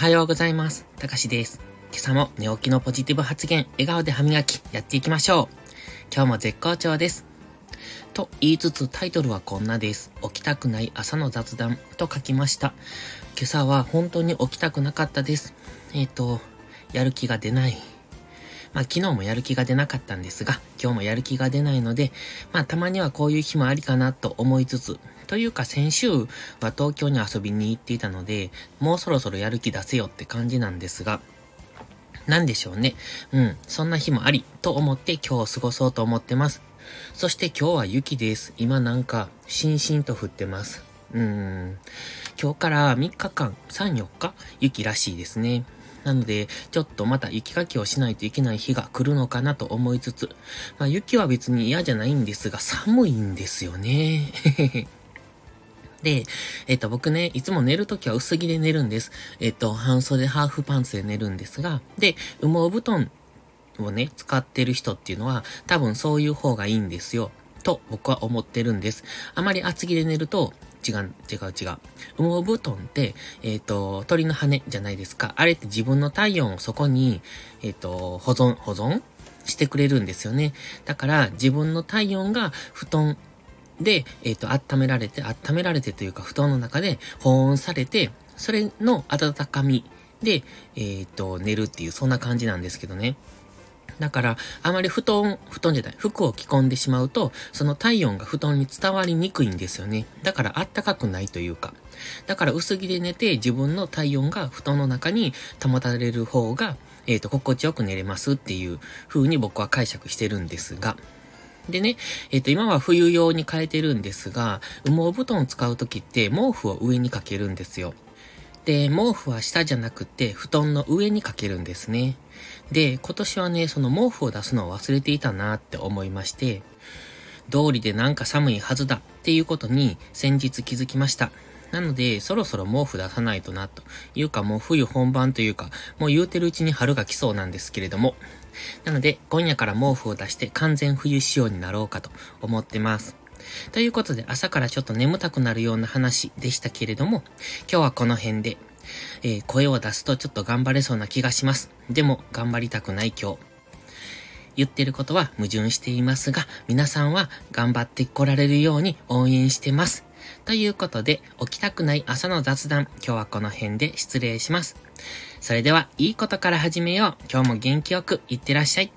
はようございます。たかしです。今朝も寝起きのポジティブ発言、笑顔で歯磨き、やっていきましょう。今日も絶好調です。と言いつつタイトルはこんなです。起きたくない朝の雑談と書きました。今朝は本当に起きたくなかったです。えっ、ー、と、やる気が出ない。まあ昨日もやる気が出なかったんですが、今日もやる気が出ないので、まあたまにはこういう日もありかなと思いつつ、というか先週は東京に遊びに行っていたので、もうそろそろやる気出せよって感じなんですが、なんでしょうね。うん、そんな日もありと思って今日を過ごそうと思ってます。そして今日は雪です。今なんか、しんしんと降ってます。うーん。今日から3日間、3、4日、雪らしいですね。なので、ちょっとまた雪かきをしないといけない日が来るのかなと思いつつ、まあ雪は別に嫌じゃないんですが、寒いんですよね。で、えっ、と、僕ね、いつも寝るときは薄着で寝るんです。えっ、と、半袖ハーフパンツで寝るんですが、で、羽毛布団をね、使ってる人っていうのは、多分そういう方がいいんですよ。と、僕は思ってるんです。あまり厚着で寝ると、違う、違う、違う。羽毛布団って、えっ、ー、と、鳥の羽じゃないですか。あれって自分の体温をそこに、えっ、ー、と、保存、保存してくれるんですよね。だから、自分の体温が布団で、えっ、ー、と、温められて、温められてというか、布団の中で保温されて、それの温かみで、えっ、と、寝るっていう、そんな感じなんですけどね。だから、あまり布団、布団じゃない、服を着込んでしまうと、その体温が布団に伝わりにくいんですよね。だから、あったかくないというか。だから、薄着で寝て、自分の体温が布団の中に保たれる方が、えっ、ー、と、心地よく寝れますっていう風に僕は解釈してるんですが。でね、えっ、ー、と、今は冬用に変えてるんですが、羽毛布団を使うときって毛布を上にかけるんですよ。で、毛布は下じゃなくて布団の上にかけるんですね。で、今年はね、その毛布を出すのを忘れていたなって思いまして、道理でなんか寒いはずだっていうことに先日気づきました。なので、そろそろ毛布出さないとな、というかもう冬本番というか、もう言うてるうちに春が来そうなんですけれども。なので、今夜から毛布を出して完全冬仕様になろうかと思ってます。ということで、朝からちょっと眠たくなるような話でしたけれども、今日はこの辺で、えー、声を出すとちょっと頑張れそうな気がします。でも、頑張りたくない今日。言ってることは矛盾していますが、皆さんは頑張ってこられるように応援してます。ということで、起きたくない朝の雑談、今日はこの辺で失礼します。それでは、いいことから始めよう。今日も元気よくいってらっしゃい。